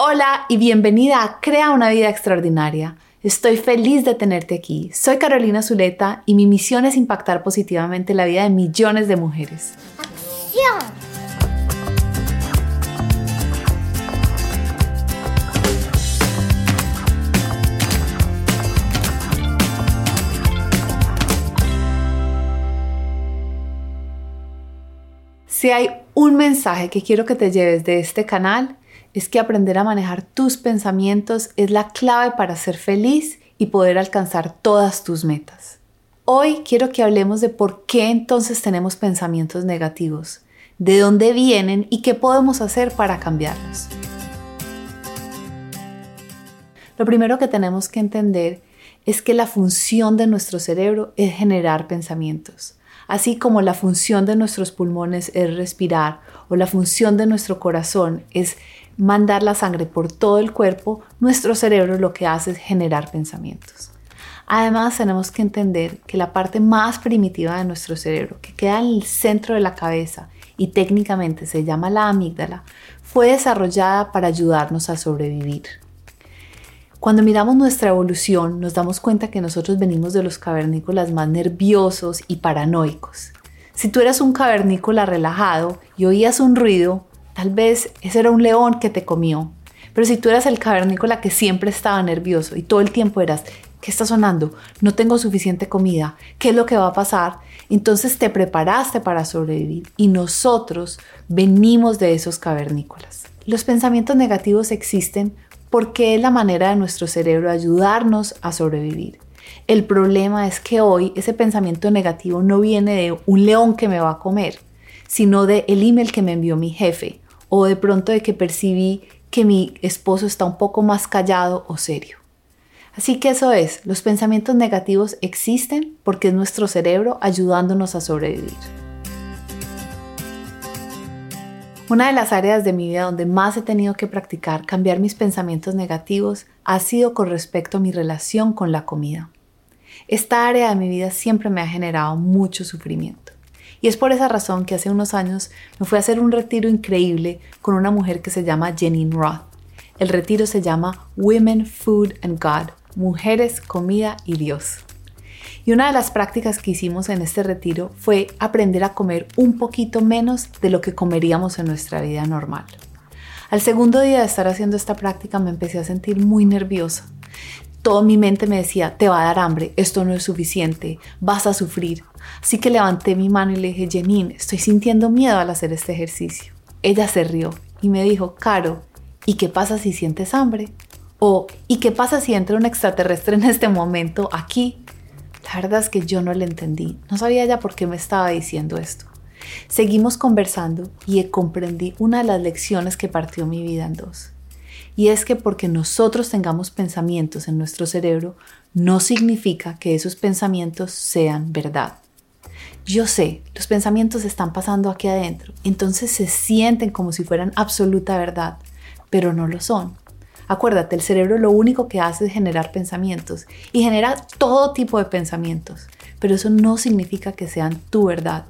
Hola y bienvenida a Crea una vida extraordinaria. Estoy feliz de tenerte aquí. Soy Carolina Zuleta y mi misión es impactar positivamente la vida de millones de mujeres. ¡Acción! Si hay un mensaje que quiero que te lleves de este canal, es que aprender a manejar tus pensamientos es la clave para ser feliz y poder alcanzar todas tus metas. Hoy quiero que hablemos de por qué entonces tenemos pensamientos negativos, de dónde vienen y qué podemos hacer para cambiarlos. Lo primero que tenemos que entender es que la función de nuestro cerebro es generar pensamientos. Así como la función de nuestros pulmones es respirar o la función de nuestro corazón es mandar la sangre por todo el cuerpo, nuestro cerebro lo que hace es generar pensamientos. Además, tenemos que entender que la parte más primitiva de nuestro cerebro, que queda en el centro de la cabeza y técnicamente se llama la amígdala, fue desarrollada para ayudarnos a sobrevivir. Cuando miramos nuestra evolución, nos damos cuenta que nosotros venimos de los cavernícolas más nerviosos y paranoicos. Si tú eras un cavernícola relajado y oías un ruido, Tal vez ese era un león que te comió. Pero si tú eras el cavernícola que siempre estaba nervioso y todo el tiempo eras, ¿qué está sonando? No tengo suficiente comida. ¿Qué es lo que va a pasar? Entonces te preparaste para sobrevivir y nosotros venimos de esos cavernícolas. Los pensamientos negativos existen porque es la manera de nuestro cerebro ayudarnos a sobrevivir. El problema es que hoy ese pensamiento negativo no viene de un león que me va a comer, sino de el email que me envió mi jefe o de pronto de que percibí que mi esposo está un poco más callado o serio. Así que eso es, los pensamientos negativos existen porque es nuestro cerebro ayudándonos a sobrevivir. Una de las áreas de mi vida donde más he tenido que practicar cambiar mis pensamientos negativos ha sido con respecto a mi relación con la comida. Esta área de mi vida siempre me ha generado mucho sufrimiento. Y es por esa razón que hace unos años me fui a hacer un retiro increíble con una mujer que se llama Janine Roth. El retiro se llama Women, Food and God, Mujeres, Comida y Dios. Y una de las prácticas que hicimos en este retiro fue aprender a comer un poquito menos de lo que comeríamos en nuestra vida normal. Al segundo día de estar haciendo esta práctica me empecé a sentir muy nerviosa. Toda mi mente me decía, te va a dar hambre, esto no es suficiente, vas a sufrir. Así que levanté mi mano y le dije, Janine, estoy sintiendo miedo al hacer este ejercicio. Ella se rió y me dijo, Caro, ¿y qué pasa si sientes hambre? O, ¿y qué pasa si entra un extraterrestre en este momento aquí? La verdad es que yo no le entendí, no sabía ya por qué me estaba diciendo esto. Seguimos conversando y comprendí una de las lecciones que partió mi vida en dos. Y es que porque nosotros tengamos pensamientos en nuestro cerebro, no significa que esos pensamientos sean verdad. Yo sé, los pensamientos están pasando aquí adentro, entonces se sienten como si fueran absoluta verdad, pero no lo son. Acuérdate, el cerebro lo único que hace es generar pensamientos y genera todo tipo de pensamientos, pero eso no significa que sean tu verdad.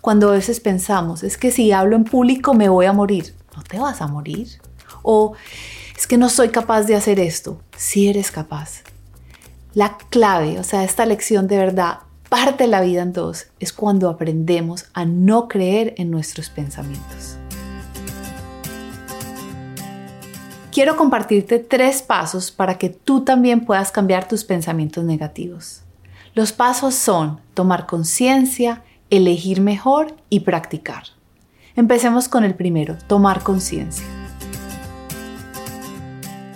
Cuando a veces pensamos, es que si hablo en público me voy a morir, no te vas a morir. O es que no soy capaz de hacer esto. Si eres capaz. La clave, o sea, esta lección de verdad parte la vida en dos, es cuando aprendemos a no creer en nuestros pensamientos. Quiero compartirte tres pasos para que tú también puedas cambiar tus pensamientos negativos. Los pasos son tomar conciencia, elegir mejor y practicar. Empecemos con el primero, tomar conciencia.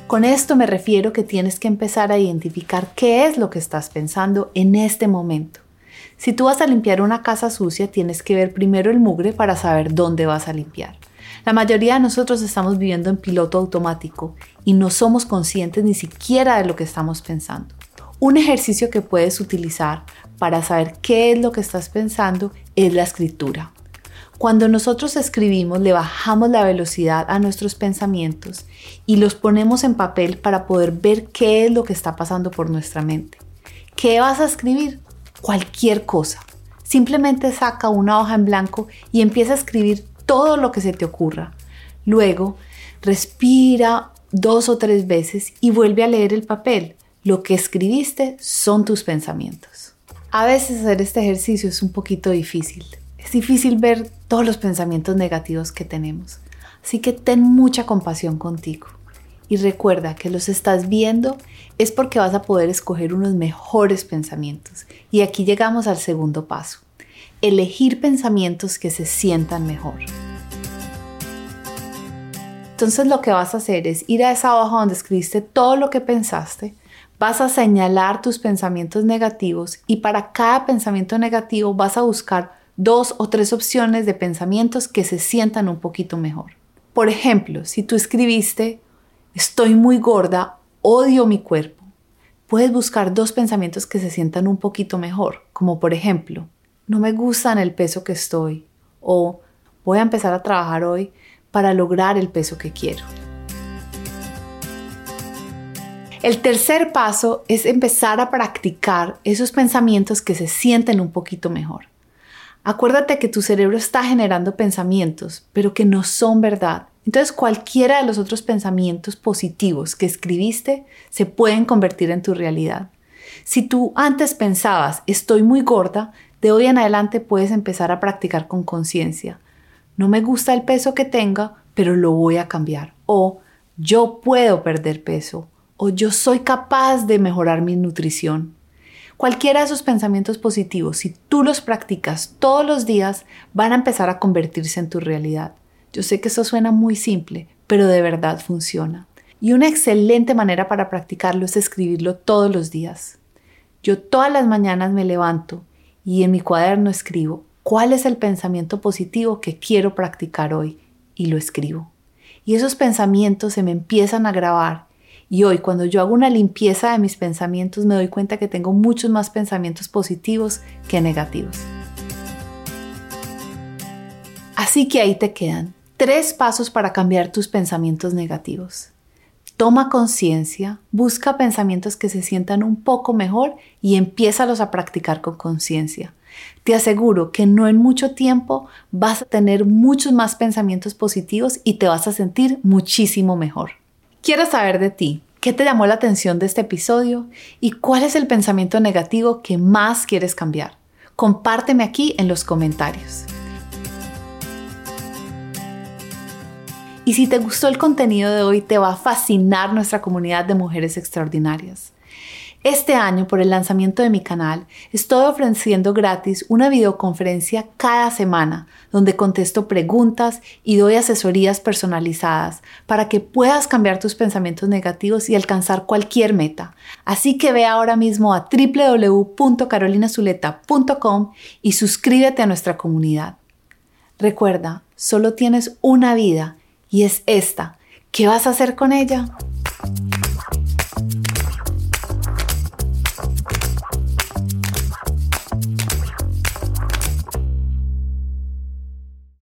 Con esto me refiero que tienes que empezar a identificar qué es lo que estás pensando en este momento. Si tú vas a limpiar una casa sucia, tienes que ver primero el mugre para saber dónde vas a limpiar. La mayoría de nosotros estamos viviendo en piloto automático y no somos conscientes ni siquiera de lo que estamos pensando. Un ejercicio que puedes utilizar para saber qué es lo que estás pensando es la escritura. Cuando nosotros escribimos le bajamos la velocidad a nuestros pensamientos y los ponemos en papel para poder ver qué es lo que está pasando por nuestra mente. ¿Qué vas a escribir? Cualquier cosa. Simplemente saca una hoja en blanco y empieza a escribir todo lo que se te ocurra. Luego, respira dos o tres veces y vuelve a leer el papel. Lo que escribiste son tus pensamientos. A veces hacer este ejercicio es un poquito difícil. Es difícil ver todos los pensamientos negativos que tenemos. Así que ten mucha compasión contigo. Y recuerda que los estás viendo es porque vas a poder escoger unos mejores pensamientos. Y aquí llegamos al segundo paso. Elegir pensamientos que se sientan mejor. Entonces lo que vas a hacer es ir a esa hoja donde escribiste todo lo que pensaste, vas a señalar tus pensamientos negativos y para cada pensamiento negativo vas a buscar dos o tres opciones de pensamientos que se sientan un poquito mejor. Por ejemplo, si tú escribiste estoy muy gorda, odio mi cuerpo, puedes buscar dos pensamientos que se sientan un poquito mejor, como por ejemplo, no me gusta en el peso que estoy o voy a empezar a trabajar hoy para lograr el peso que quiero. El tercer paso es empezar a practicar esos pensamientos que se sienten un poquito mejor. Acuérdate que tu cerebro está generando pensamientos, pero que no son verdad. Entonces cualquiera de los otros pensamientos positivos que escribiste se pueden convertir en tu realidad. Si tú antes pensabas estoy muy gorda, de hoy en adelante puedes empezar a practicar con conciencia. No me gusta el peso que tenga, pero lo voy a cambiar. O yo puedo perder peso. O yo soy capaz de mejorar mi nutrición. Cualquiera de esos pensamientos positivos, si tú los practicas todos los días, van a empezar a convertirse en tu realidad. Yo sé que eso suena muy simple, pero de verdad funciona. Y una excelente manera para practicarlo es escribirlo todos los días. Yo todas las mañanas me levanto y en mi cuaderno escribo cuál es el pensamiento positivo que quiero practicar hoy y lo escribo. Y esos pensamientos se me empiezan a grabar y hoy cuando yo hago una limpieza de mis pensamientos me doy cuenta que tengo muchos más pensamientos positivos que negativos. Así que ahí te quedan tres pasos para cambiar tus pensamientos negativos. Toma conciencia, busca pensamientos que se sientan un poco mejor y empiézalos a practicar con conciencia. Te aseguro que no en mucho tiempo vas a tener muchos más pensamientos positivos y te vas a sentir muchísimo mejor. Quiero saber de ti, ¿qué te llamó la atención de este episodio y cuál es el pensamiento negativo que más quieres cambiar? Compárteme aquí en los comentarios. Y si te gustó el contenido de hoy, te va a fascinar nuestra comunidad de mujeres extraordinarias. Este año, por el lanzamiento de mi canal, estoy ofreciendo gratis una videoconferencia cada semana donde contesto preguntas y doy asesorías personalizadas para que puedas cambiar tus pensamientos negativos y alcanzar cualquier meta. Así que ve ahora mismo a www.carolinazuleta.com y suscríbete a nuestra comunidad. Recuerda, solo tienes una vida y es esta. ¿Qué vas a hacer con ella?